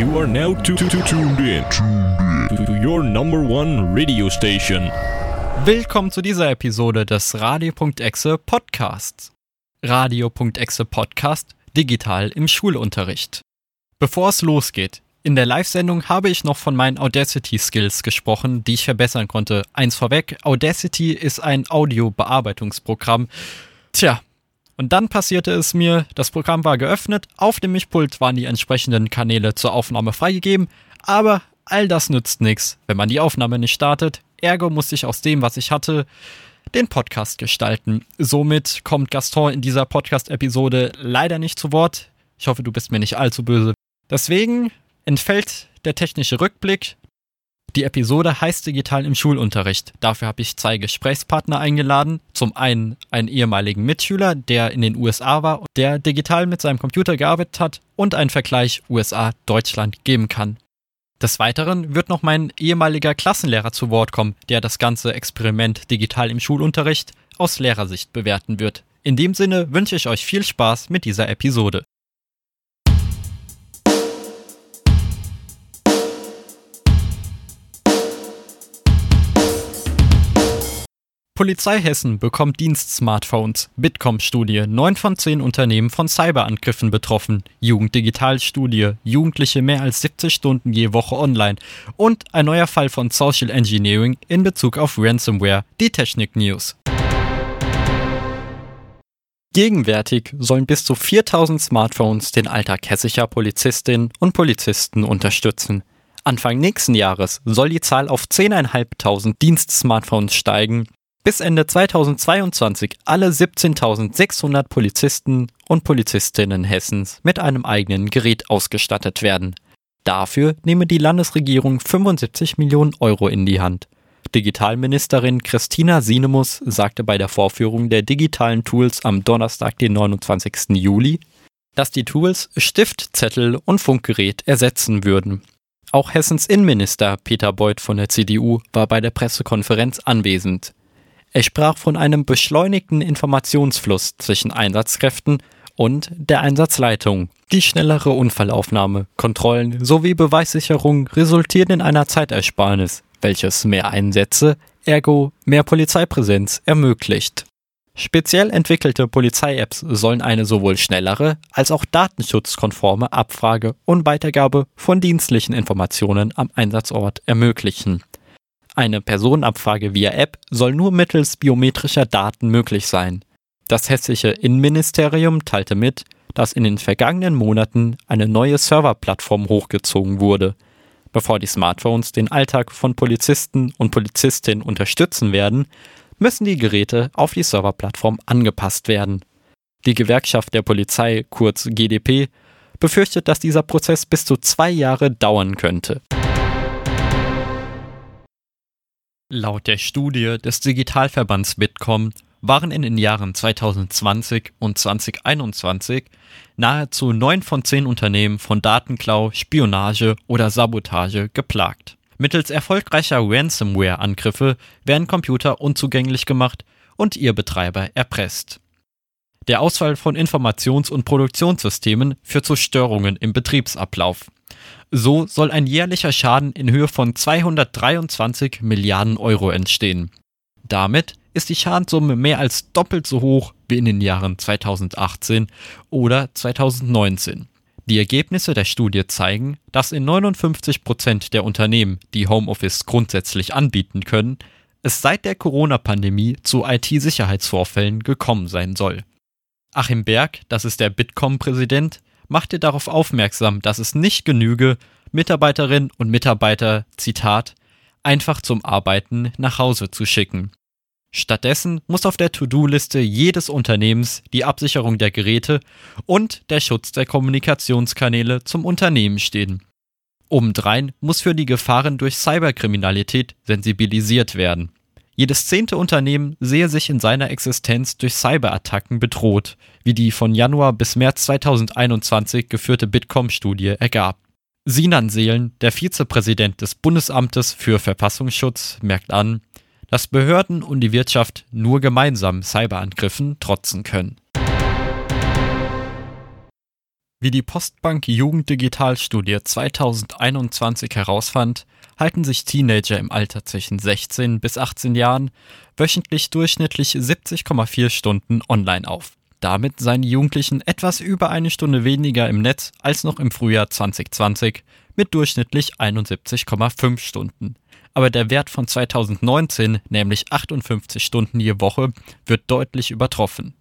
You are now to, to, to tuned in to, to your number one radio station. Willkommen zu dieser Episode des Radio.exe Podcasts. Radio.exe Podcast digital im Schulunterricht. Bevor es losgeht, in der Live-Sendung habe ich noch von meinen Audacity-Skills gesprochen, die ich verbessern konnte. Eins vorweg, Audacity ist ein Audio-Bearbeitungsprogramm. Tja, und dann passierte es mir, das Programm war geöffnet, auf dem Mischpult waren die entsprechenden Kanäle zur Aufnahme freigegeben, aber all das nützt nichts, wenn man die Aufnahme nicht startet. Ergo musste ich aus dem, was ich hatte, den Podcast gestalten. Somit kommt Gaston in dieser Podcast-Episode leider nicht zu Wort. Ich hoffe, du bist mir nicht allzu böse. Deswegen entfällt der technische Rückblick. Die Episode heißt Digital im Schulunterricht. Dafür habe ich zwei Gesprächspartner eingeladen. Zum einen einen ehemaligen Mitschüler, der in den USA war, der digital mit seinem Computer gearbeitet hat und einen Vergleich USA-Deutschland geben kann. Des Weiteren wird noch mein ehemaliger Klassenlehrer zu Wort kommen, der das ganze Experiment digital im Schulunterricht aus Lehrersicht bewerten wird. In dem Sinne wünsche ich euch viel Spaß mit dieser Episode. Polizei Hessen bekommt Dienst-Smartphones. Bitkom-Studie. 9 von 10 Unternehmen von Cyberangriffen betroffen. Jugenddigital-Studie. Jugendliche mehr als 70 Stunden je Woche online. Und ein neuer Fall von Social Engineering in Bezug auf Ransomware. Die Technik-News. Gegenwärtig sollen bis zu 4000 Smartphones den Alltag hessischer Polizistinnen und Polizisten unterstützen. Anfang nächsten Jahres soll die Zahl auf 10.500 Dienst-Smartphones steigen bis Ende 2022 alle 17.600 Polizisten und Polizistinnen Hessens mit einem eigenen Gerät ausgestattet werden. Dafür nehme die Landesregierung 75 Millionen Euro in die Hand. Digitalministerin Christina Sinemus sagte bei der Vorführung der digitalen Tools am Donnerstag, den 29. Juli, dass die Tools Stift, Zettel und Funkgerät ersetzen würden. Auch Hessens Innenminister Peter Beuth von der CDU war bei der Pressekonferenz anwesend. Er sprach von einem beschleunigten Informationsfluss zwischen Einsatzkräften und der Einsatzleitung. Die schnellere Unfallaufnahme, Kontrollen sowie Beweissicherung resultieren in einer Zeitersparnis, welches mehr Einsätze, ergo mehr Polizeipräsenz ermöglicht. Speziell entwickelte Polizei-Apps sollen eine sowohl schnellere als auch datenschutzkonforme Abfrage und Weitergabe von dienstlichen Informationen am Einsatzort ermöglichen. Eine Personenabfrage via App soll nur mittels biometrischer Daten möglich sein. Das hessische Innenministerium teilte mit, dass in den vergangenen Monaten eine neue Serverplattform hochgezogen wurde. Bevor die Smartphones den Alltag von Polizisten und Polizistinnen unterstützen werden, müssen die Geräte auf die Serverplattform angepasst werden. Die Gewerkschaft der Polizei, kurz GDP, befürchtet, dass dieser Prozess bis zu zwei Jahre dauern könnte. Laut der Studie des Digitalverbands Bitkom waren in den Jahren 2020 und 2021 nahezu neun von zehn Unternehmen von Datenklau, Spionage oder Sabotage geplagt. Mittels erfolgreicher Ransomware-Angriffe werden Computer unzugänglich gemacht und ihr Betreiber erpresst. Der Ausfall von Informations- und Produktionssystemen führt zu Störungen im Betriebsablauf. So soll ein jährlicher Schaden in Höhe von 223 Milliarden Euro entstehen. Damit ist die Schadenssumme mehr als doppelt so hoch wie in den Jahren 2018 oder 2019. Die Ergebnisse der Studie zeigen, dass in 59 Prozent der Unternehmen, die Homeoffice grundsätzlich anbieten können, es seit der Corona-Pandemie zu IT-Sicherheitsvorfällen gekommen sein soll. Achim Berg, das ist der Bitkom-Präsident, machte darauf aufmerksam, dass es nicht genüge, Mitarbeiterinnen und Mitarbeiter, Zitat, einfach zum Arbeiten nach Hause zu schicken. Stattdessen muss auf der To-Do-Liste jedes Unternehmens die Absicherung der Geräte und der Schutz der Kommunikationskanäle zum Unternehmen stehen. Obendrein muss für die Gefahren durch Cyberkriminalität sensibilisiert werden. Jedes zehnte Unternehmen sehe sich in seiner Existenz durch Cyberattacken bedroht, wie die von Januar bis März 2021 geführte Bitkom-Studie ergab. Sinan Seelen, der Vizepräsident des Bundesamtes für Verfassungsschutz, merkt an, dass Behörden und die Wirtschaft nur gemeinsam Cyberangriffen trotzen können. Wie die Postbank Jugenddigitalstudie 2021 herausfand, halten sich Teenager im Alter zwischen 16 bis 18 Jahren wöchentlich durchschnittlich 70,4 Stunden online auf. Damit seien die Jugendlichen etwas über eine Stunde weniger im Netz als noch im Frühjahr 2020 mit durchschnittlich 71,5 Stunden. Aber der Wert von 2019, nämlich 58 Stunden je Woche, wird deutlich übertroffen.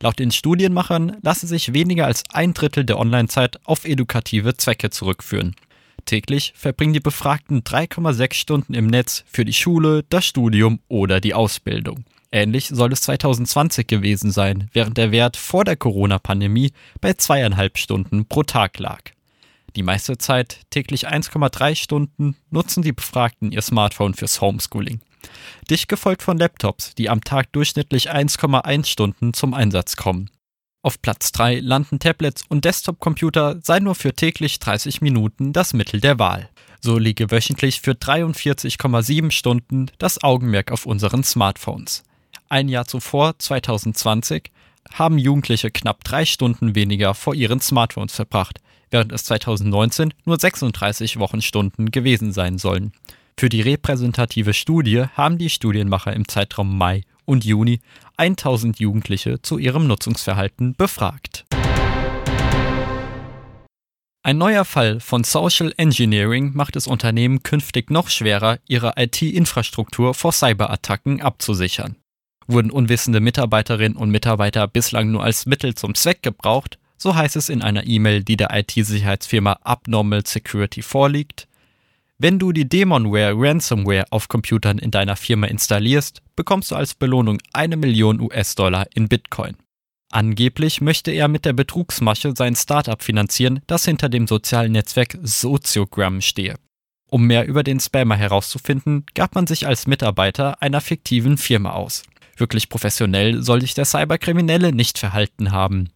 Laut den Studienmachern lasse sich weniger als ein Drittel der Online-Zeit auf edukative Zwecke zurückführen. Täglich verbringen die Befragten 3,6 Stunden im Netz für die Schule, das Studium oder die Ausbildung. Ähnlich soll es 2020 gewesen sein, während der Wert vor der Corona-Pandemie bei zweieinhalb Stunden pro Tag lag. Die meiste Zeit, täglich 1,3 Stunden, nutzen die Befragten ihr Smartphone fürs Homeschooling dicht gefolgt von Laptops, die am Tag durchschnittlich 1,1 Stunden zum Einsatz kommen. Auf Platz 3 landen Tablets und Desktop-Computer sei nur für täglich 30 Minuten das Mittel der Wahl. So liege wöchentlich für 43,7 Stunden das Augenmerk auf unseren Smartphones. Ein Jahr zuvor, 2020, haben Jugendliche knapp drei Stunden weniger vor ihren Smartphones verbracht, während es 2019 nur 36 Wochenstunden gewesen sein sollen. Für die repräsentative Studie haben die Studienmacher im Zeitraum Mai und Juni 1000 Jugendliche zu ihrem Nutzungsverhalten befragt. Ein neuer Fall von Social Engineering macht es Unternehmen künftig noch schwerer, ihre IT-Infrastruktur vor Cyberattacken abzusichern. Wurden unwissende Mitarbeiterinnen und Mitarbeiter bislang nur als Mittel zum Zweck gebraucht, so heißt es in einer E-Mail, die der IT-Sicherheitsfirma Abnormal Security vorliegt, wenn du die Demonware Ransomware auf Computern in deiner Firma installierst, bekommst du als Belohnung eine Million US-Dollar in Bitcoin. Angeblich möchte er mit der Betrugsmasche sein Startup finanzieren, das hinter dem sozialen Netzwerk Sociogram stehe. Um mehr über den Spammer herauszufinden, gab man sich als Mitarbeiter einer fiktiven Firma aus. Wirklich professionell soll sich der Cyberkriminelle nicht verhalten haben.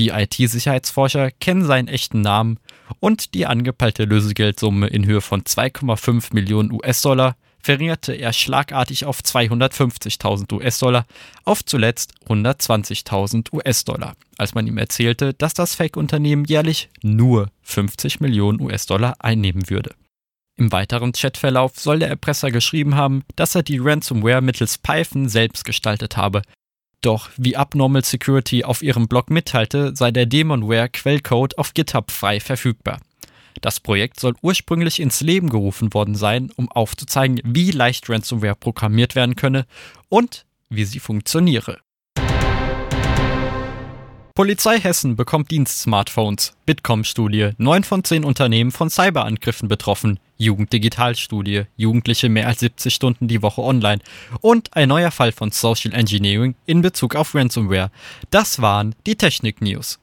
Die IT-Sicherheitsforscher kennen seinen echten Namen und die angepeilte Lösegeldsumme in Höhe von 2,5 Millionen US-Dollar verringerte er schlagartig auf 250.000 US-Dollar auf zuletzt 120.000 US-Dollar, als man ihm erzählte, dass das Fake-Unternehmen jährlich nur 50 Millionen US-Dollar einnehmen würde. Im weiteren Chatverlauf soll der Erpresser geschrieben haben, dass er die Ransomware mittels Python selbst gestaltet habe, doch wie Abnormal Security auf ihrem Blog mitteilte, sei der Demonware-Quellcode auf GitHub frei verfügbar. Das Projekt soll ursprünglich ins Leben gerufen worden sein, um aufzuzeigen, wie leicht Ransomware programmiert werden könne und wie sie funktioniere. Polizei Hessen bekommt Dienst-Smartphones. Bitkom-Studie. 9 von 10 Unternehmen von Cyberangriffen betroffen. Jugenddigitalstudie. Jugendliche mehr als 70 Stunden die Woche online. Und ein neuer Fall von Social Engineering in Bezug auf Ransomware. Das waren die Technik-News.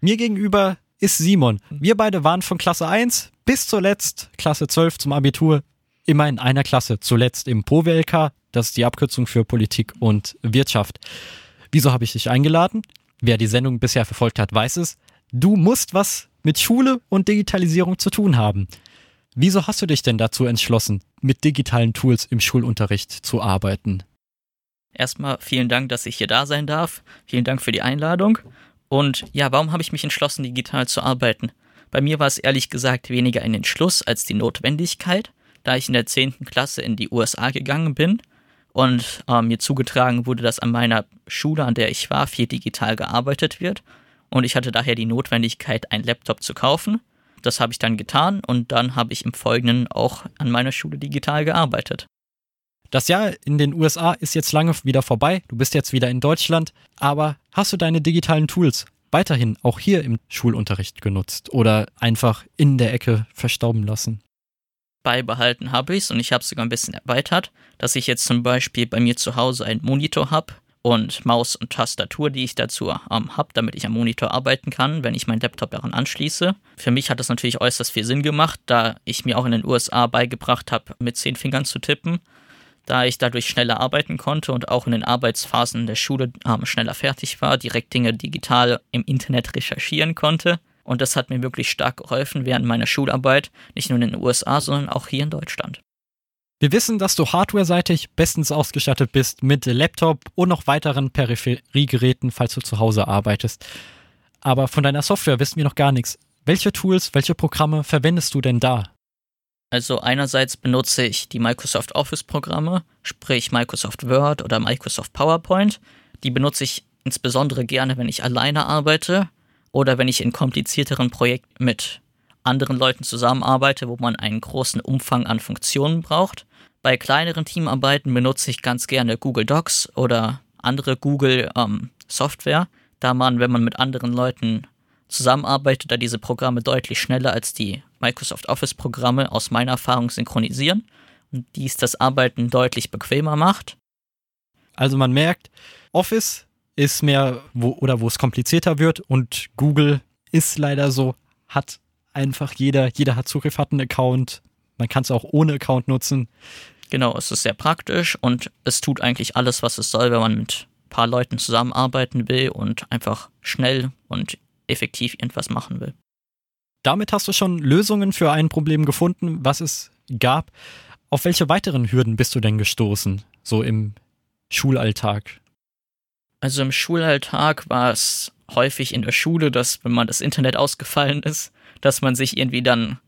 Mir gegenüber ist Simon. Wir beide waren von Klasse 1 bis zuletzt Klasse 12 zum Abitur immer in einer Klasse. Zuletzt im POWLK, das ist die Abkürzung für Politik und Wirtschaft. Wieso habe ich dich eingeladen? Wer die Sendung bisher verfolgt hat, weiß es. Du musst was mit Schule und Digitalisierung zu tun haben. Wieso hast du dich denn dazu entschlossen, mit digitalen Tools im Schulunterricht zu arbeiten? Erstmal vielen Dank, dass ich hier da sein darf. Vielen Dank für die Einladung. Und ja, warum habe ich mich entschlossen, digital zu arbeiten? Bei mir war es ehrlich gesagt weniger ein Entschluss als die Notwendigkeit, da ich in der 10. Klasse in die USA gegangen bin und äh, mir zugetragen wurde, dass an meiner Schule, an der ich war, viel digital gearbeitet wird. Und ich hatte daher die Notwendigkeit, einen Laptop zu kaufen. Das habe ich dann getan und dann habe ich im Folgenden auch an meiner Schule digital gearbeitet. Das Jahr in den USA ist jetzt lange wieder vorbei. Du bist jetzt wieder in Deutschland. Aber hast du deine digitalen Tools weiterhin auch hier im Schulunterricht genutzt oder einfach in der Ecke verstauben lassen? Beibehalten habe ich es und ich habe es sogar ein bisschen erweitert, dass ich jetzt zum Beispiel bei mir zu Hause einen Monitor habe und Maus und Tastatur, die ich dazu ähm, habe, damit ich am Monitor arbeiten kann, wenn ich meinen Laptop daran anschließe. Für mich hat das natürlich äußerst viel Sinn gemacht, da ich mir auch in den USA beigebracht habe, mit zehn Fingern zu tippen da ich dadurch schneller arbeiten konnte und auch in den Arbeitsphasen der Schule ähm, schneller fertig war, direkt Dinge digital im Internet recherchieren konnte. Und das hat mir wirklich stark geholfen während meiner Schularbeit, nicht nur in den USA, sondern auch hier in Deutschland. Wir wissen, dass du hardware-seitig bestens ausgestattet bist mit Laptop und noch weiteren Peripheriegeräten, falls du zu Hause arbeitest. Aber von deiner Software wissen wir noch gar nichts. Welche Tools, welche Programme verwendest du denn da? Also einerseits benutze ich die Microsoft Office-Programme, sprich Microsoft Word oder Microsoft PowerPoint. Die benutze ich insbesondere gerne, wenn ich alleine arbeite oder wenn ich in komplizierteren Projekten mit anderen Leuten zusammenarbeite, wo man einen großen Umfang an Funktionen braucht. Bei kleineren Teamarbeiten benutze ich ganz gerne Google Docs oder andere Google ähm, Software, da man, wenn man mit anderen Leuten zusammenarbeitet, da diese Programme deutlich schneller als die Microsoft Office-Programme aus meiner Erfahrung synchronisieren und dies das Arbeiten deutlich bequemer macht. Also man merkt, Office ist mehr, wo, oder wo es komplizierter wird und Google ist leider so, hat einfach jeder, jeder hat Zugriff, hat einen Account, man kann es auch ohne Account nutzen. Genau, es ist sehr praktisch und es tut eigentlich alles, was es soll, wenn man mit ein paar Leuten zusammenarbeiten will und einfach schnell und effektiv irgendwas machen will. Damit hast du schon Lösungen für ein Problem gefunden, was es gab. Auf welche weiteren Hürden bist du denn gestoßen, so im Schulalltag? Also im Schulalltag war es häufig in der Schule, dass wenn man das Internet ausgefallen ist, dass man sich irgendwie dann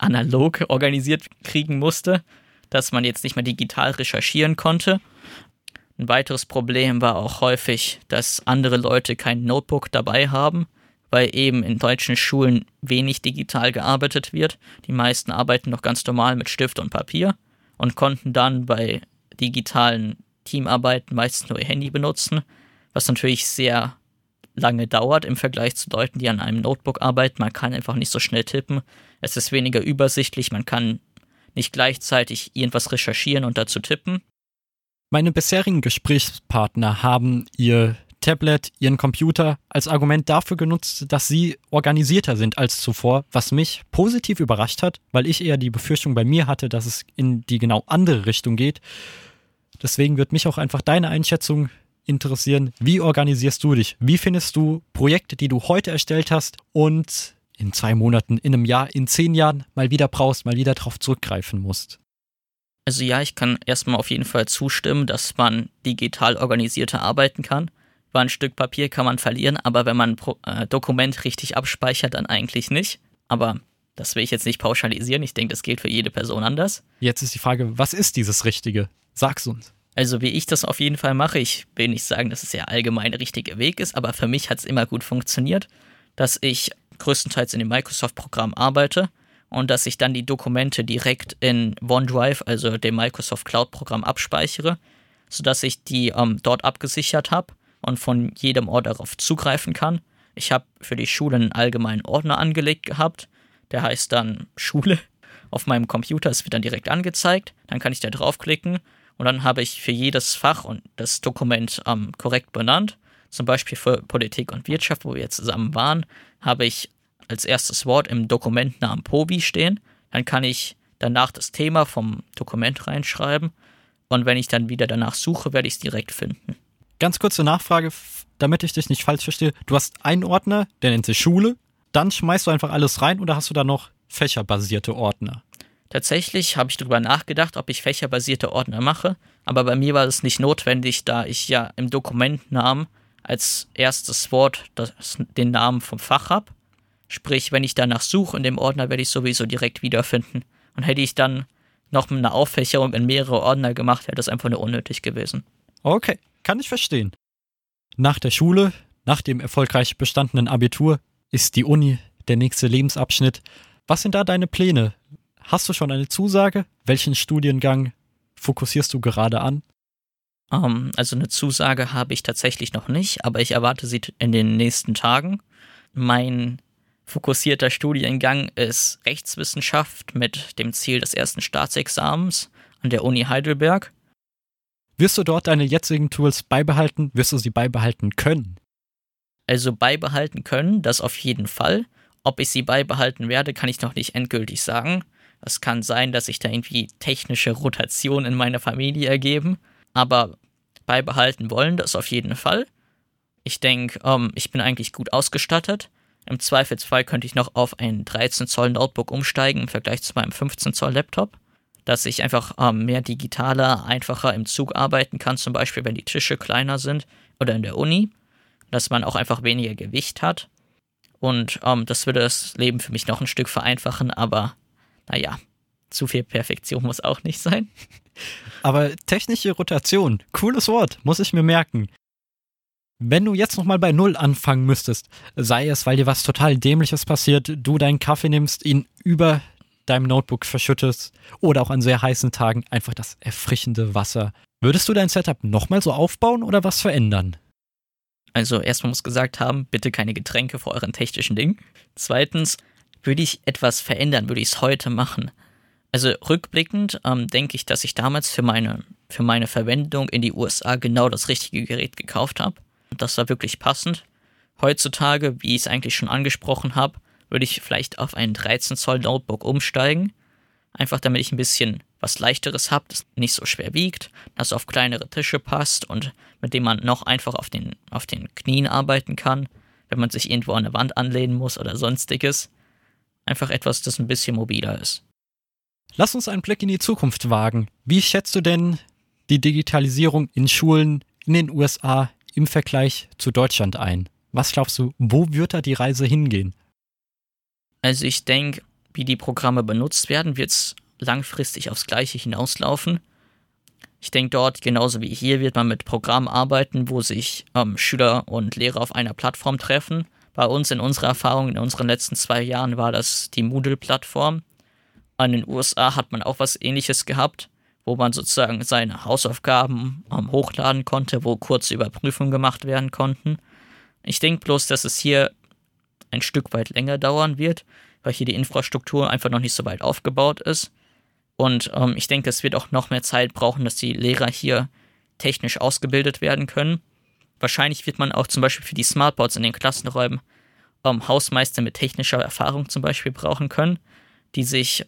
analog organisiert kriegen musste, dass man jetzt nicht mehr digital recherchieren konnte. Ein weiteres Problem war auch häufig, dass andere Leute kein Notebook dabei haben weil eben in deutschen Schulen wenig digital gearbeitet wird. Die meisten arbeiten noch ganz normal mit Stift und Papier und konnten dann bei digitalen Teamarbeiten meistens nur ihr Handy benutzen, was natürlich sehr lange dauert im Vergleich zu Leuten, die an einem Notebook arbeiten. Man kann einfach nicht so schnell tippen. Es ist weniger übersichtlich. Man kann nicht gleichzeitig irgendwas recherchieren und dazu tippen. Meine bisherigen Gesprächspartner haben ihr Tablet, ihren Computer als Argument dafür genutzt, dass sie organisierter sind als zuvor, was mich positiv überrascht hat, weil ich eher die Befürchtung bei mir hatte, dass es in die genau andere Richtung geht. Deswegen wird mich auch einfach deine Einschätzung interessieren. Wie organisierst du dich? Wie findest du Projekte, die du heute erstellt hast und in zwei Monaten, in einem Jahr, in zehn Jahren mal wieder brauchst, mal wieder darauf zurückgreifen musst? Also ja, ich kann erstmal auf jeden Fall zustimmen, dass man digital organisierter arbeiten kann weil ein Stück Papier kann man verlieren, aber wenn man ein äh, Dokument richtig abspeichert, dann eigentlich nicht. Aber das will ich jetzt nicht pauschalisieren. Ich denke, das gilt für jede Person anders. Jetzt ist die Frage, was ist dieses Richtige? Sag's uns. Also wie ich das auf jeden Fall mache, ich will nicht sagen, dass es der allgemeine richtige Weg ist, aber für mich hat es immer gut funktioniert, dass ich größtenteils in dem Microsoft-Programm arbeite und dass ich dann die Dokumente direkt in OneDrive, also dem Microsoft Cloud-Programm, abspeichere, sodass ich die ähm, dort abgesichert habe und von jedem Ort darauf zugreifen kann. Ich habe für die Schule einen allgemeinen Ordner angelegt gehabt, der heißt dann Schule auf meinem Computer. Es wird dann direkt angezeigt, dann kann ich da draufklicken und dann habe ich für jedes Fach und das Dokument ähm, korrekt benannt. Zum Beispiel für Politik und Wirtschaft, wo wir zusammen waren, habe ich als erstes Wort im Dokumentnamen POBI stehen. Dann kann ich danach das Thema vom Dokument reinschreiben und wenn ich dann wieder danach suche, werde ich es direkt finden. Ganz kurze Nachfrage, damit ich dich nicht falsch verstehe. Du hast einen Ordner, der nennt sich Schule. Dann schmeißt du einfach alles rein oder hast du da noch fächerbasierte Ordner? Tatsächlich habe ich darüber nachgedacht, ob ich fächerbasierte Ordner mache, aber bei mir war es nicht notwendig, da ich ja im Dokumentnamen als erstes Wort das, den Namen vom Fach habe. Sprich, wenn ich danach suche in dem Ordner, werde ich sowieso direkt wiederfinden. Und hätte ich dann noch eine Auffächerung in mehrere Ordner gemacht, wäre das einfach nur unnötig gewesen. Okay. Kann ich verstehen. Nach der Schule, nach dem erfolgreich bestandenen Abitur, ist die Uni der nächste Lebensabschnitt. Was sind da deine Pläne? Hast du schon eine Zusage? Welchen Studiengang fokussierst du gerade an? Um, ähm, also eine Zusage habe ich tatsächlich noch nicht, aber ich erwarte sie in den nächsten Tagen. Mein fokussierter Studiengang ist Rechtswissenschaft mit dem Ziel des ersten Staatsexamens an der Uni Heidelberg. Wirst du dort deine jetzigen Tools beibehalten? Wirst du sie beibehalten können? Also beibehalten können, das auf jeden Fall. Ob ich sie beibehalten werde, kann ich noch nicht endgültig sagen. Es kann sein, dass sich da irgendwie technische Rotationen in meiner Familie ergeben, aber beibehalten wollen das auf jeden Fall. Ich denke, ähm, ich bin eigentlich gut ausgestattet. Im Zweifelsfall könnte ich noch auf ein 13 Zoll Notebook umsteigen im Vergleich zu meinem 15 Zoll Laptop, dass ich einfach ähm, mehr digitaler, einfacher im Zug arbeiten kann, zum Beispiel wenn die Tische kleiner sind oder in der Uni, dass man auch einfach weniger Gewicht hat. Und ähm, das würde das Leben für mich noch ein Stück vereinfachen, aber naja, zu viel Perfektion muss auch nicht sein. Aber technische Rotation, cooles Wort, muss ich mir merken. Wenn du jetzt nochmal bei Null anfangen müsstest, sei es, weil dir was total Dämliches passiert, du deinen Kaffee nimmst, ihn über deinem Notebook verschüttest oder auch an sehr heißen Tagen einfach das erfrischende Wasser, würdest du dein Setup nochmal so aufbauen oder was verändern? Also erstmal muss gesagt haben, bitte keine Getränke vor euren technischen Dingen. Zweitens, würde ich etwas verändern, würde ich es heute machen. Also rückblickend ähm, denke ich, dass ich damals für meine, für meine Verwendung in die USA genau das richtige Gerät gekauft habe. Das war wirklich passend. Heutzutage, wie ich es eigentlich schon angesprochen habe, würde ich vielleicht auf ein 13 Zoll Notebook umsteigen. Einfach damit ich ein bisschen was leichteres habe, das nicht so schwer wiegt, das auf kleinere Tische passt und mit dem man noch einfach auf den, auf den Knien arbeiten kann, wenn man sich irgendwo an eine Wand anlehnen muss oder sonstiges. Einfach etwas, das ein bisschen mobiler ist. Lass uns einen Blick in die Zukunft wagen. Wie schätzt du denn die Digitalisierung in Schulen in den USA im Vergleich zu Deutschland ein? Was glaubst du, wo wird da die Reise hingehen? Also ich denke, wie die Programme benutzt werden, wird es langfristig aufs Gleiche hinauslaufen. Ich denke, dort, genauso wie hier, wird man mit Programmen arbeiten, wo sich ähm, Schüler und Lehrer auf einer Plattform treffen. Bei uns in unserer Erfahrung in unseren letzten zwei Jahren war das die Moodle-Plattform. An den USA hat man auch was ähnliches gehabt, wo man sozusagen seine Hausaufgaben ähm, hochladen konnte, wo kurze Überprüfungen gemacht werden konnten. Ich denke bloß, dass es hier ein Stück weit länger dauern wird, weil hier die Infrastruktur einfach noch nicht so weit aufgebaut ist. Und ähm, ich denke, es wird auch noch mehr Zeit brauchen, dass die Lehrer hier technisch ausgebildet werden können. Wahrscheinlich wird man auch zum Beispiel für die Smartboards in den Klassenräumen ähm, Hausmeister mit technischer Erfahrung zum Beispiel brauchen können, die sich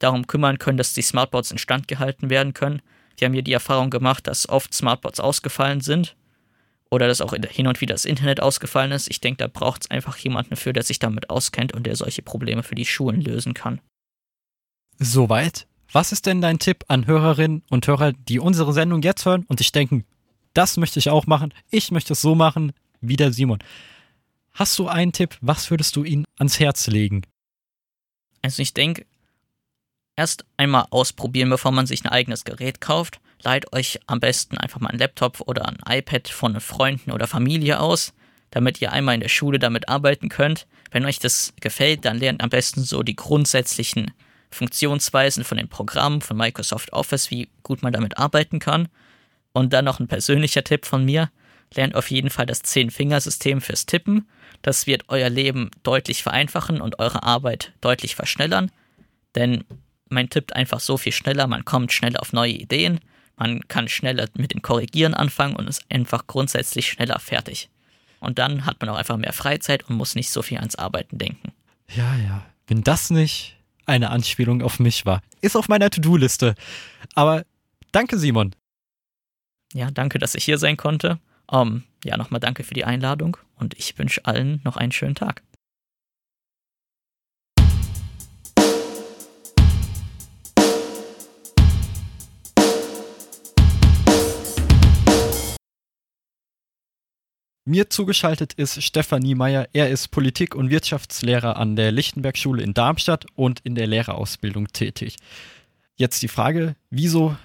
darum kümmern können, dass die Smartboards instand gehalten werden können. Die haben hier die Erfahrung gemacht, dass oft Smartboards ausgefallen sind oder dass auch hin und wieder das Internet ausgefallen ist. Ich denke, da braucht es einfach jemanden dafür, der sich damit auskennt und der solche Probleme für die Schulen lösen kann. Soweit. Was ist denn dein Tipp an Hörerinnen und Hörer, die unsere Sendung jetzt hören und sich denken, das möchte ich auch machen, ich möchte es so machen wie der Simon? Hast du einen Tipp? Was würdest du ihnen ans Herz legen? Also ich denke, erst einmal ausprobieren, bevor man sich ein eigenes Gerät kauft. Leiht euch am besten einfach mal einen Laptop oder ein iPad von Freunden oder Familie aus, damit ihr einmal in der Schule damit arbeiten könnt. Wenn euch das gefällt, dann lernt am besten so die grundsätzlichen Funktionsweisen von den Programmen von Microsoft Office, wie gut man damit arbeiten kann. Und dann noch ein persönlicher Tipp von mir. Lernt auf jeden Fall das Zehn-Fingersystem fürs Tippen. Das wird euer Leben deutlich vereinfachen und eure Arbeit deutlich verschnellern. Denn man tippt einfach so viel schneller, man kommt schneller auf neue Ideen, man kann schneller mit dem Korrigieren anfangen und ist einfach grundsätzlich schneller fertig. Und dann hat man auch einfach mehr Freizeit und muss nicht so viel ans Arbeiten denken. Ja, ja. Wenn das nicht eine Anspielung auf mich war. Ist auf meiner To-Do-Liste. Aber danke, Simon. Ja, danke, dass ich hier sein konnte. Um, ja, nochmal danke für die Einladung und ich wünsche allen noch einen schönen Tag. Mir zugeschaltet ist Stefanie Meyer. Er ist Politik- und Wirtschaftslehrer an der Lichtenberg-Schule in Darmstadt und in der Lehrerausbildung tätig. Jetzt die Frage, wieso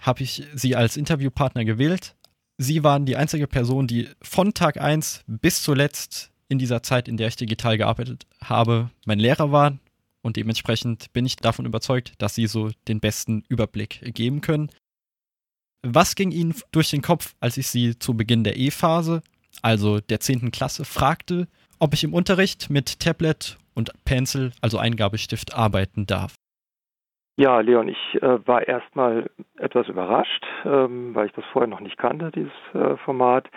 habe ich Sie als Interviewpartner gewählt? Sie waren die einzige Person, die von Tag 1 bis zuletzt in dieser Zeit, in der ich digital gearbeitet habe, mein Lehrer war. Und dementsprechend bin ich davon überzeugt, dass Sie so den besten Überblick geben können. Was ging Ihnen durch den Kopf, als ich Sie zu Beginn der E-Phase also der 10. Klasse, fragte, ob ich im Unterricht mit Tablet und Pencil, also Eingabestift, arbeiten darf. Ja, Leon, ich äh, war erstmal etwas überrascht, ähm, weil ich das vorher noch nicht kannte, dieses äh, Format.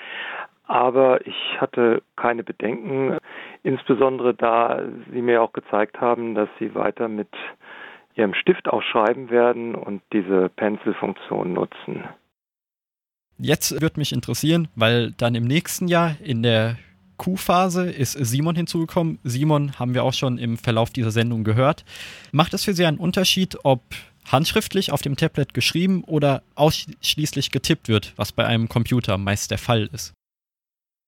Aber ich hatte keine Bedenken, insbesondere da Sie mir auch gezeigt haben, dass Sie weiter mit Ihrem Stift auch schreiben werden und diese Pencil-Funktion nutzen. Jetzt wird mich interessieren, weil dann im nächsten Jahr in der Q-Phase ist Simon hinzugekommen. Simon haben wir auch schon im Verlauf dieser Sendung gehört. Macht es für Sie einen Unterschied, ob handschriftlich auf dem Tablet geschrieben oder ausschließlich getippt wird, was bei einem Computer meist der Fall ist?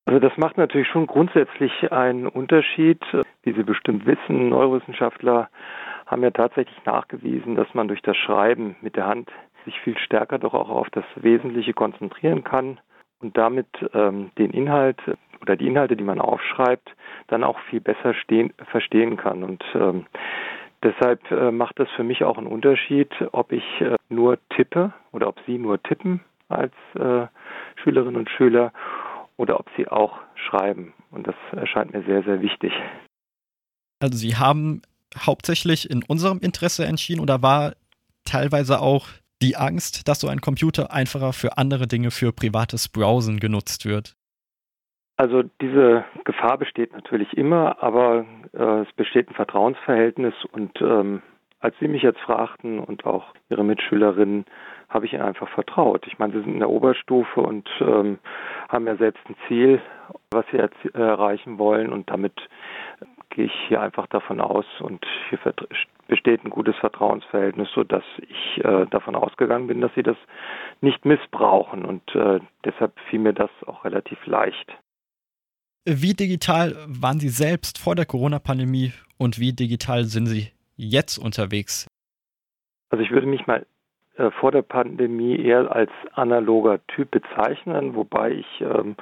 Also das macht natürlich schon grundsätzlich einen Unterschied. Wie Sie bestimmt wissen, Neurowissenschaftler haben ja tatsächlich nachgewiesen, dass man durch das Schreiben mit der Hand sich viel stärker doch auch auf das Wesentliche konzentrieren kann und damit ähm, den Inhalt oder die Inhalte, die man aufschreibt, dann auch viel besser stehen, verstehen kann. Und ähm, deshalb äh, macht das für mich auch einen Unterschied, ob ich äh, nur tippe oder ob Sie nur tippen als äh, Schülerinnen und Schüler oder ob sie auch schreiben. Und das erscheint mir sehr, sehr wichtig. Also Sie haben hauptsächlich in unserem Interesse entschieden oder war teilweise auch die Angst, dass so ein Computer einfacher für andere Dinge, für privates Browsen genutzt wird? Also diese Gefahr besteht natürlich immer, aber äh, es besteht ein Vertrauensverhältnis und ähm, als Sie mich jetzt fragten und auch Ihre Mitschülerinnen, habe ich ihnen einfach vertraut. Ich meine, sie sind in der Oberstufe und ähm, haben ja selbst ein Ziel, was sie erreichen wollen und damit gehe ich hier einfach davon aus und hier besteht ein gutes Vertrauensverhältnis, sodass ich äh, davon ausgegangen bin, dass sie das nicht missbrauchen und äh, deshalb fiel mir das auch relativ leicht. Wie digital waren Sie selbst vor der Corona-Pandemie und wie digital sind Sie jetzt unterwegs? Also ich würde mich mal äh, vor der Pandemie eher als analoger Typ bezeichnen, wobei ich ähm,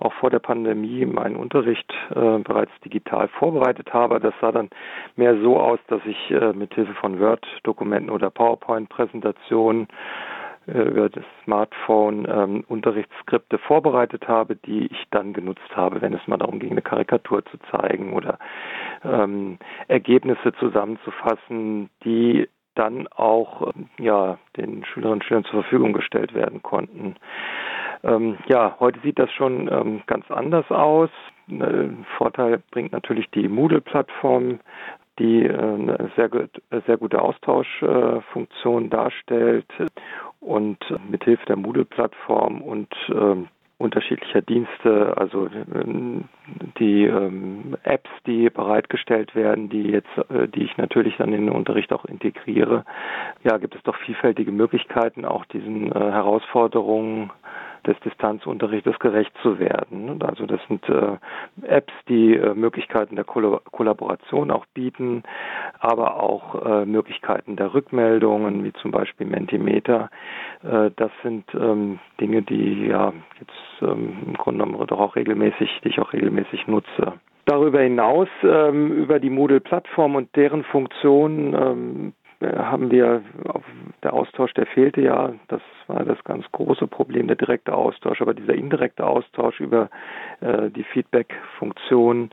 auch vor der Pandemie meinen Unterricht äh, bereits digital vorbereitet habe. Das sah dann mehr so aus, dass ich äh, mit Hilfe von Word-Dokumenten oder PowerPoint-Präsentationen äh, über das Smartphone ähm, Unterrichtsskripte vorbereitet habe, die ich dann genutzt habe, wenn es mal darum ging, eine Karikatur zu zeigen oder ähm, Ergebnisse zusammenzufassen, die dann auch ja, den Schülerinnen und Schülern zur Verfügung gestellt werden konnten. Ähm, ja, heute sieht das schon ähm, ganz anders aus. Äh, Vorteil bringt natürlich die Moodle-Plattform, die äh, eine sehr, sehr gute Austauschfunktion äh, darstellt und mithilfe der Moodle-Plattform und ähm, unterschiedlicher Dienste, also ähm, die ähm, Apps, die bereitgestellt werden, die jetzt, äh, die ich natürlich dann in den Unterricht auch integriere. Ja, gibt es doch vielfältige Möglichkeiten, auch diesen äh, Herausforderungen des Distanzunterrichtes gerecht zu werden. Also das sind äh, Apps, die äh, Möglichkeiten der Koll Kollaboration auch bieten, aber auch äh, Möglichkeiten der Rückmeldungen, wie zum Beispiel Mentimeter. Äh, das sind ähm, Dinge, die ja jetzt ähm, im Grunde genommen doch auch regelmäßig, die ich auch regelmäßig nutze. Darüber hinaus ähm, über die Moodle-Plattform und deren Funktion ähm, haben wir der Austausch, der fehlte ja. Das war das ganz große Problem, der direkte Austausch. Aber dieser indirekte Austausch über äh, die Feedback-Funktion,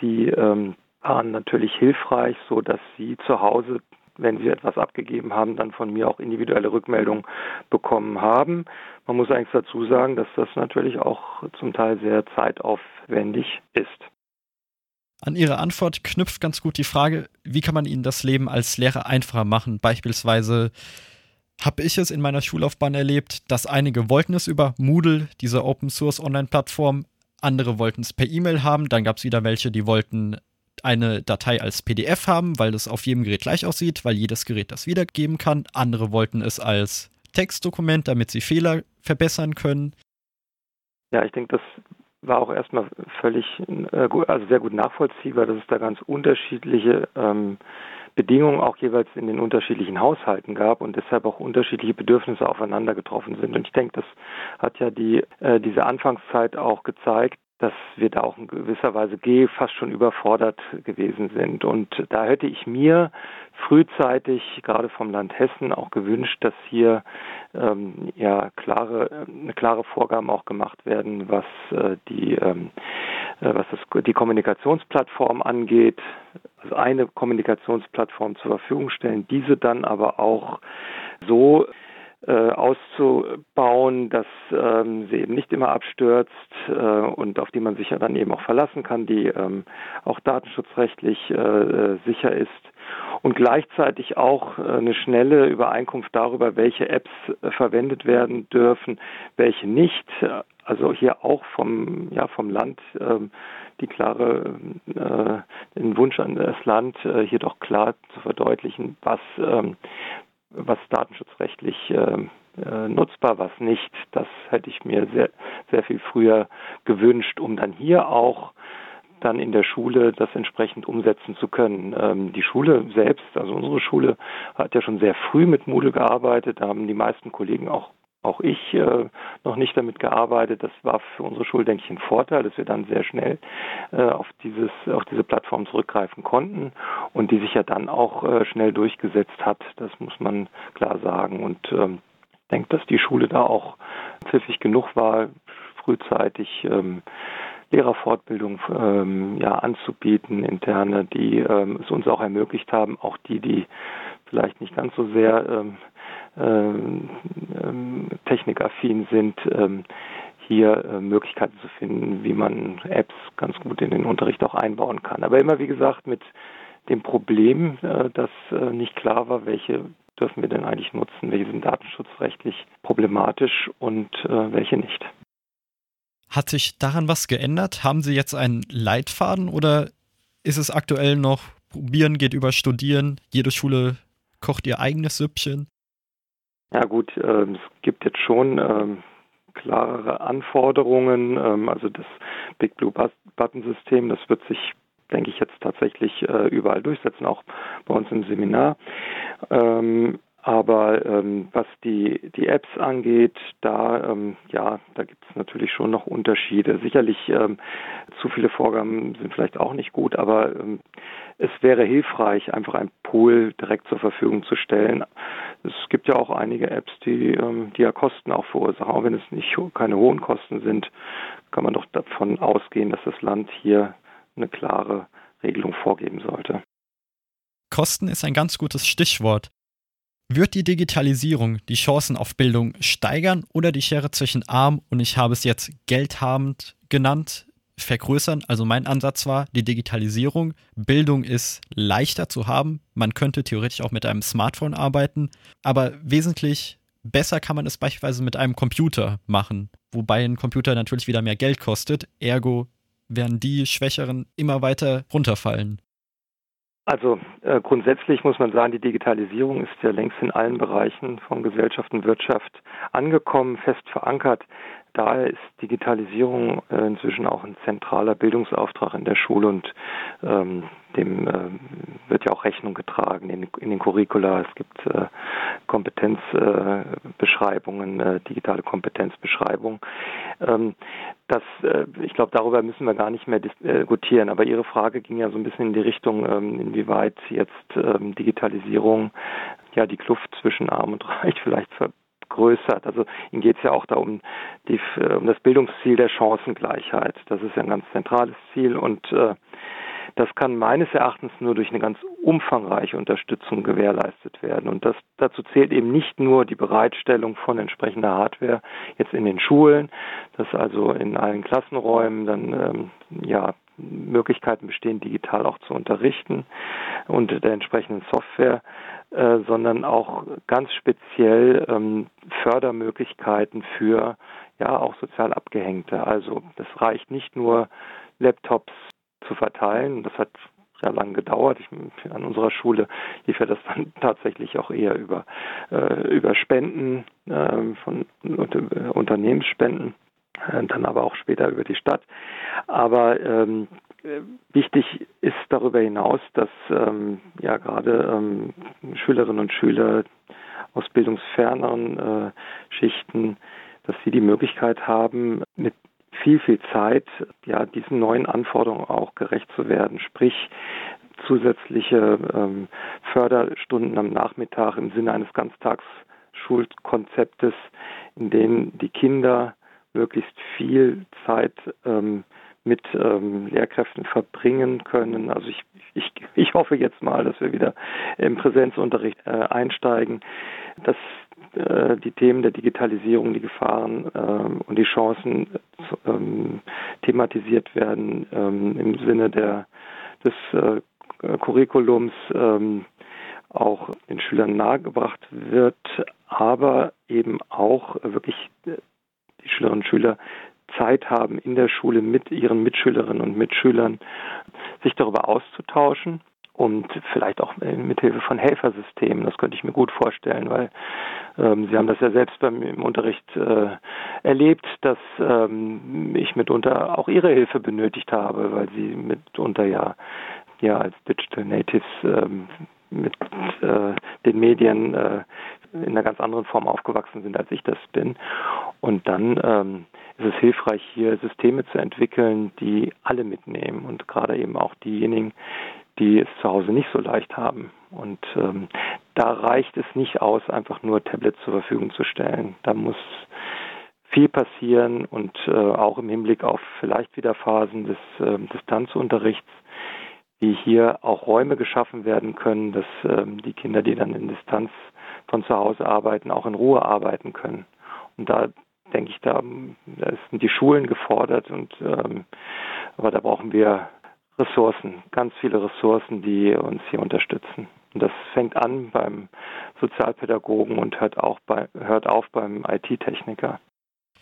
die ähm, waren natürlich hilfreich, so dass Sie zu Hause wenn sie etwas abgegeben haben, dann von mir auch individuelle Rückmeldungen bekommen haben. Man muss eigentlich dazu sagen, dass das natürlich auch zum Teil sehr zeitaufwendig ist. An Ihre Antwort knüpft ganz gut die Frage, wie kann man Ihnen das Leben als Lehrer einfacher machen? Beispielsweise habe ich es in meiner Schullaufbahn erlebt, dass einige wollten es über Moodle, diese Open Source Online-Plattform, andere wollten es per E-Mail haben, dann gab es wieder welche, die wollten eine Datei als PDF haben, weil das auf jedem Gerät gleich aussieht, weil jedes Gerät das wiedergeben kann. Andere wollten es als Textdokument, damit sie Fehler verbessern können. Ja, ich denke, das war auch erstmal völlig, äh, also sehr gut nachvollziehbar, dass es da ganz unterschiedliche ähm, Bedingungen auch jeweils in den unterschiedlichen Haushalten gab und deshalb auch unterschiedliche Bedürfnisse aufeinander getroffen sind. Und ich denke, das hat ja die äh, diese Anfangszeit auch gezeigt, dass wir da auch in gewisser Weise fast schon überfordert gewesen sind. Und da hätte ich mir frühzeitig, gerade vom Land Hessen, auch gewünscht, dass hier ähm, ja klare, äh, klare Vorgaben auch gemacht werden, was äh, die ähm, äh, was das, die Kommunikationsplattform angeht, also eine Kommunikationsplattform zur Verfügung stellen, diese dann aber auch so äh, auszubauen, dass ähm, sie eben nicht immer abstürzt äh, und auf die man sich ja dann eben auch verlassen kann, die ähm, auch datenschutzrechtlich äh, äh sicher ist und gleichzeitig auch eine schnelle Übereinkunft darüber, welche Apps verwendet werden dürfen, welche nicht. Also hier auch vom, ja, vom Land ähm, die klare, äh, den Wunsch an das Land, äh, hier doch klar zu verdeutlichen, was, ähm, was datenschutzrechtlich äh, äh, nutzbar, was nicht. Das hätte ich mir sehr, sehr viel früher gewünscht, um dann hier auch dann in der Schule das entsprechend umsetzen zu können. Ähm, die Schule selbst, also unsere Schule, hat ja schon sehr früh mit Moodle gearbeitet. Da haben die meisten Kollegen auch auch ich äh, noch nicht damit gearbeitet. Das war für unsere Schule, denke ich, ein Vorteil, dass wir dann sehr schnell äh, auf dieses, auf diese Plattform zurückgreifen konnten und die sich ja dann auch äh, schnell durchgesetzt hat. Das muss man klar sagen. Und ähm, denke, dass die Schule da auch pfiffig genug war, frühzeitig ähm, Lehrerfortbildung ähm, ja, anzubieten, interne, die ähm, es uns auch ermöglicht haben, auch die, die vielleicht nicht ganz so sehr ähm, ähm, ähm, technikaffin sind, ähm, hier äh, Möglichkeiten zu finden, wie man Apps ganz gut in den Unterricht auch einbauen kann. Aber immer, wie gesagt, mit dem Problem, äh, dass äh, nicht klar war, welche dürfen wir denn eigentlich nutzen, welche sind datenschutzrechtlich problematisch und äh, welche nicht. Hat sich daran was geändert? Haben Sie jetzt einen Leitfaden oder ist es aktuell noch probieren geht über studieren, jede Schule kocht ihr eigenes Süppchen? Ja gut, ähm, es gibt jetzt schon ähm, klarere Anforderungen. Ähm, also das Big Blue Button System, das wird sich, denke ich, jetzt tatsächlich äh, überall durchsetzen, auch bei uns im Seminar. Ähm, aber ähm, was die, die Apps angeht, da, ähm, ja, da gibt es natürlich schon noch Unterschiede. Sicherlich ähm, zu viele Vorgaben sind vielleicht auch nicht gut, aber ähm, es wäre hilfreich, einfach ein Pool direkt zur Verfügung zu stellen. Es gibt ja auch einige Apps, die, ähm, die ja Kosten auch verursachen. Auch wenn es nicht keine hohen Kosten sind, kann man doch davon ausgehen, dass das Land hier eine klare Regelung vorgeben sollte. Kosten ist ein ganz gutes Stichwort. Wird die Digitalisierung die Chancen auf Bildung steigern oder die Schere zwischen arm und ich habe es jetzt geldhabend genannt vergrößern? Also mein Ansatz war, die Digitalisierung, Bildung ist leichter zu haben. Man könnte theoretisch auch mit einem Smartphone arbeiten, aber wesentlich besser kann man es beispielsweise mit einem Computer machen, wobei ein Computer natürlich wieder mehr Geld kostet. Ergo werden die Schwächeren immer weiter runterfallen. Also äh, grundsätzlich muss man sagen, die Digitalisierung ist ja längst in allen Bereichen von Gesellschaft und Wirtschaft angekommen, fest verankert. Daher ist Digitalisierung äh, inzwischen auch ein zentraler Bildungsauftrag in der Schule und ähm, dem äh, wird ja auch Rechnung getragen in, in den Curricula. Es gibt äh, Kompetenzbeschreibungen, äh, digitale Kompetenzbeschreibung. Ähm, das, äh, ich glaube, darüber müssen wir gar nicht mehr diskutieren. Aber Ihre Frage ging ja so ein bisschen in die Richtung, ähm, inwieweit jetzt ähm, Digitalisierung ja die Kluft zwischen Arm und Reich vielleicht ver vergrößert. Also Ihnen geht es ja auch da um, die, äh, um das Bildungsziel der Chancengleichheit. Das ist ja ein ganz zentrales Ziel und äh, das kann meines Erachtens nur durch eine ganz umfangreiche Unterstützung gewährleistet werden. Und das, dazu zählt eben nicht nur die Bereitstellung von entsprechender Hardware jetzt in den Schulen, dass also in allen Klassenräumen dann ähm, ja Möglichkeiten bestehen, digital auch zu unterrichten und der entsprechenden Software, äh, sondern auch ganz speziell ähm, Fördermöglichkeiten für ja auch sozial Abgehängte. Also das reicht nicht nur Laptops zu verteilen. Das hat sehr lange gedauert. Ich, an unserer Schule lief ja das dann tatsächlich auch eher über, äh, über Spenden äh, von Unternehmensspenden, äh, dann aber auch später über die Stadt. Aber ähm, wichtig ist darüber hinaus, dass ähm, ja gerade ähm, Schülerinnen und Schüler aus bildungsferneren äh, Schichten, dass sie die Möglichkeit haben, mit viel, viel Zeit ja diesen neuen Anforderungen auch gerecht zu werden. Sprich, zusätzliche ähm, Förderstunden am Nachmittag im Sinne eines Ganztagsschulkonzeptes, in denen die Kinder möglichst viel Zeit ähm, mit ähm, Lehrkräften verbringen können. Also ich, ich, ich hoffe jetzt mal, dass wir wieder im Präsenzunterricht äh, einsteigen, dass äh, die Themen der Digitalisierung, die Gefahren äh, und die Chancen ähm, thematisiert werden ähm, im Sinne der, des äh, Curriculums, ähm, auch den Schülern nahegebracht wird, aber eben auch wirklich die Schülerinnen und Schüler Zeit haben, in der Schule mit ihren Mitschülerinnen und Mitschülern sich darüber auszutauschen und vielleicht auch mit Hilfe von Helfersystemen. Das könnte ich mir gut vorstellen, weil ähm, Sie haben das ja selbst beim im Unterricht äh, erlebt, dass ähm, ich mitunter auch Ihre Hilfe benötigt habe, weil Sie mitunter ja ja als Digital Natives ähm, mit äh, den Medien äh, in einer ganz anderen Form aufgewachsen sind, als ich das bin. Und dann ähm, ist es hilfreich, hier Systeme zu entwickeln, die alle mitnehmen und gerade eben auch diejenigen, die es zu Hause nicht so leicht haben. Und ähm, da reicht es nicht aus, einfach nur Tablets zur Verfügung zu stellen. Da muss viel passieren und äh, auch im Hinblick auf vielleicht wieder Phasen des äh, Distanzunterrichts, wie hier auch Räume geschaffen werden können, dass ähm, die Kinder, die dann in Distanz von zu Hause arbeiten, auch in Ruhe arbeiten können. Und da denke ich, da, da sind die Schulen gefordert und ähm, aber da brauchen wir Ressourcen, ganz viele Ressourcen, die uns hier unterstützen. Und das fängt an beim Sozialpädagogen und hört auch bei, hört auf beim IT-Techniker.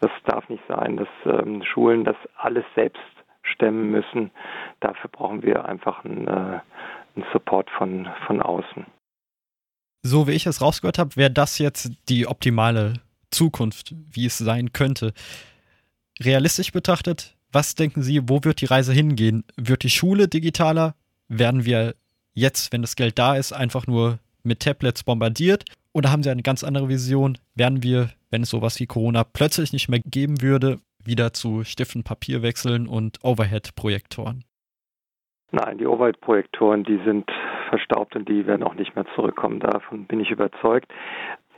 Das darf nicht sein, dass ähm, Schulen das alles selbst stemmen müssen. Dafür brauchen wir einfach einen, äh, einen Support von, von außen. So wie ich es rausgehört habe, wäre das jetzt die optimale Zukunft, wie es sein könnte. Realistisch betrachtet, was denken Sie, wo wird die Reise hingehen? Wird die Schule digitaler? Werden wir jetzt, wenn das Geld da ist, einfach nur mit Tablets bombardiert? Oder haben Sie eine ganz andere Vision? Werden wir, wenn es sowas wie Corona plötzlich nicht mehr geben würde, wieder zu Stiften Papier wechseln und Overhead-Projektoren? Nein, die Overhead-Projektoren, die sind verstaubt und die werden auch nicht mehr zurückkommen. Davon bin ich überzeugt.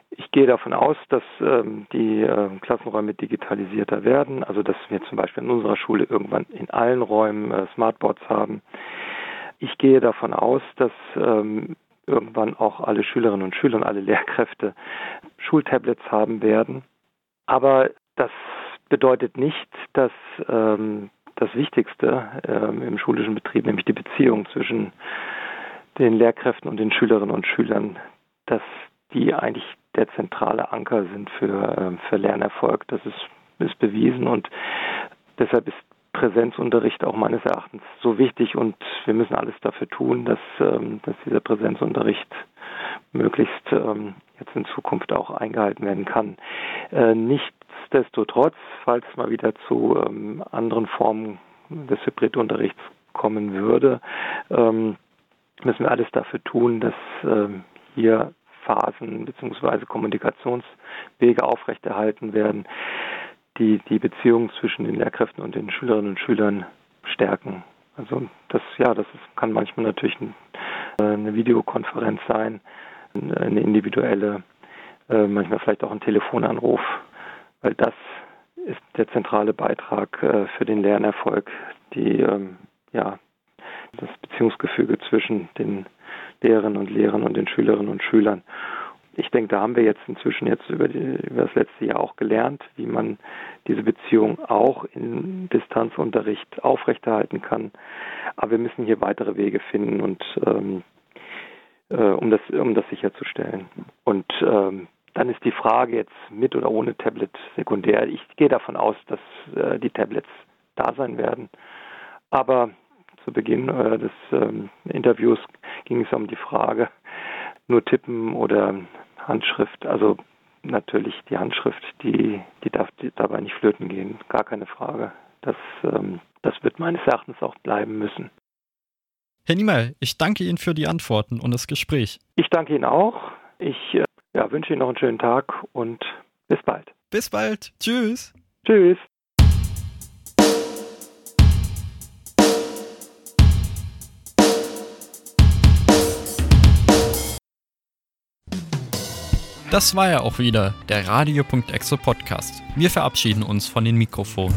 Ich gehe davon aus, dass ähm, die äh, Klassenräume digitalisierter werden, also dass wir zum Beispiel in unserer Schule irgendwann in allen Räumen äh, Smartboards haben. Ich gehe davon aus, dass ähm, irgendwann auch alle Schülerinnen und Schüler und alle Lehrkräfte Schultablets haben werden. Aber das bedeutet nicht, dass ähm, das Wichtigste ähm, im schulischen Betrieb, nämlich die Beziehung zwischen den Lehrkräften und den Schülerinnen und Schülern, dass die eigentlich der zentrale Anker sind für, ähm, für Lernerfolg. Das ist, ist bewiesen und deshalb ist Präsenzunterricht auch meines Erachtens so wichtig und wir müssen alles dafür tun, dass, ähm, dass dieser Präsenzunterricht möglichst ähm, jetzt in Zukunft auch eingehalten werden kann. Äh, nichtsdestotrotz, falls mal wieder zu anderen Formen des Hybridunterrichts kommen würde, müssen wir alles dafür tun, dass ähm, hier Phasen bzw. Kommunikationswege aufrechterhalten werden, die die Beziehung zwischen den Lehrkräften und den Schülerinnen und Schülern stärken. Also das ja, das ist, kann manchmal natürlich ein, äh, eine Videokonferenz sein, eine individuelle, äh, manchmal vielleicht auch ein Telefonanruf, weil das ist der zentrale Beitrag äh, für den Lernerfolg, die ähm, ja das Beziehungsgefüge zwischen den Lehrerinnen und Lehrern und den Schülerinnen und Schülern. Ich denke, da haben wir jetzt inzwischen jetzt über, die, über das letzte Jahr auch gelernt, wie man diese Beziehung auch im Distanzunterricht aufrechterhalten kann. Aber wir müssen hier weitere Wege finden und ähm, äh, um das um das sicherzustellen. Und ähm, dann ist die Frage jetzt mit oder ohne Tablet sekundär. Ich gehe davon aus, dass äh, die Tablets da sein werden. Aber zu Beginn äh, des ähm, Interviews ging es um die Frage, nur tippen oder Handschrift. Also natürlich die Handschrift, die, die darf dabei nicht flöten gehen, gar keine Frage. Das, ähm, das wird meines Erachtens auch bleiben müssen. Herr Niemeyer, ich danke Ihnen für die Antworten und das Gespräch. Ich danke Ihnen auch. Ich äh, ja, wünsche Ihnen noch einen schönen Tag und bis bald. Bis bald. Tschüss. Tschüss. Das war ja auch wieder der Radio.exe Podcast. Wir verabschieden uns von den Mikrofonen.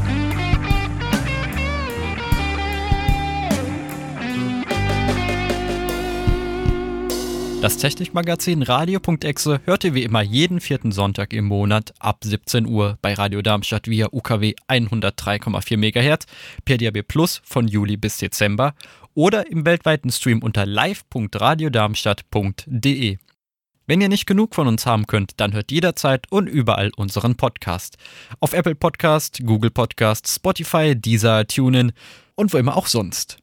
Das Technikmagazin Radio.exe hört ihr wie immer jeden vierten Sonntag im Monat ab 17 Uhr bei Radio Darmstadt via UKW 103,4 MHz, per DAB Plus von Juli bis Dezember oder im weltweiten Stream unter live.radiodarmstadt.de. Wenn ihr nicht genug von uns haben könnt, dann hört jederzeit und überall unseren Podcast. Auf Apple Podcast, Google Podcast, Spotify, Deezer, TuneIn und wo immer auch sonst.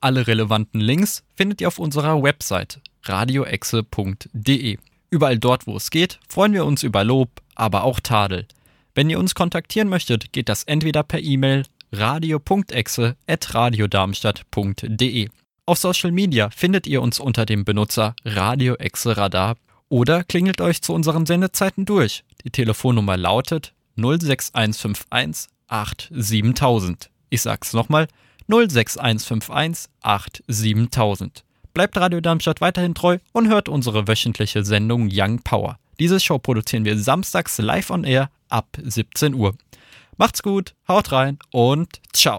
Alle relevanten Links findet ihr auf unserer Website radioexe.de. Überall dort, wo es geht, freuen wir uns über Lob, aber auch Tadel. Wenn ihr uns kontaktieren möchtet, geht das entweder per E-Mail radio.exe@radiodarmstadt.de. Auf Social Media findet ihr uns unter dem Benutzer Radio Exe Radar oder klingelt euch zu unseren Sendezeiten durch. Die Telefonnummer lautet 06151 87000. Ich sag's nochmal 06151 87000. Bleibt Radio Darmstadt weiterhin treu und hört unsere wöchentliche Sendung Young Power. Diese Show produzieren wir samstags live on air ab 17 Uhr. Macht's gut, haut rein und ciao.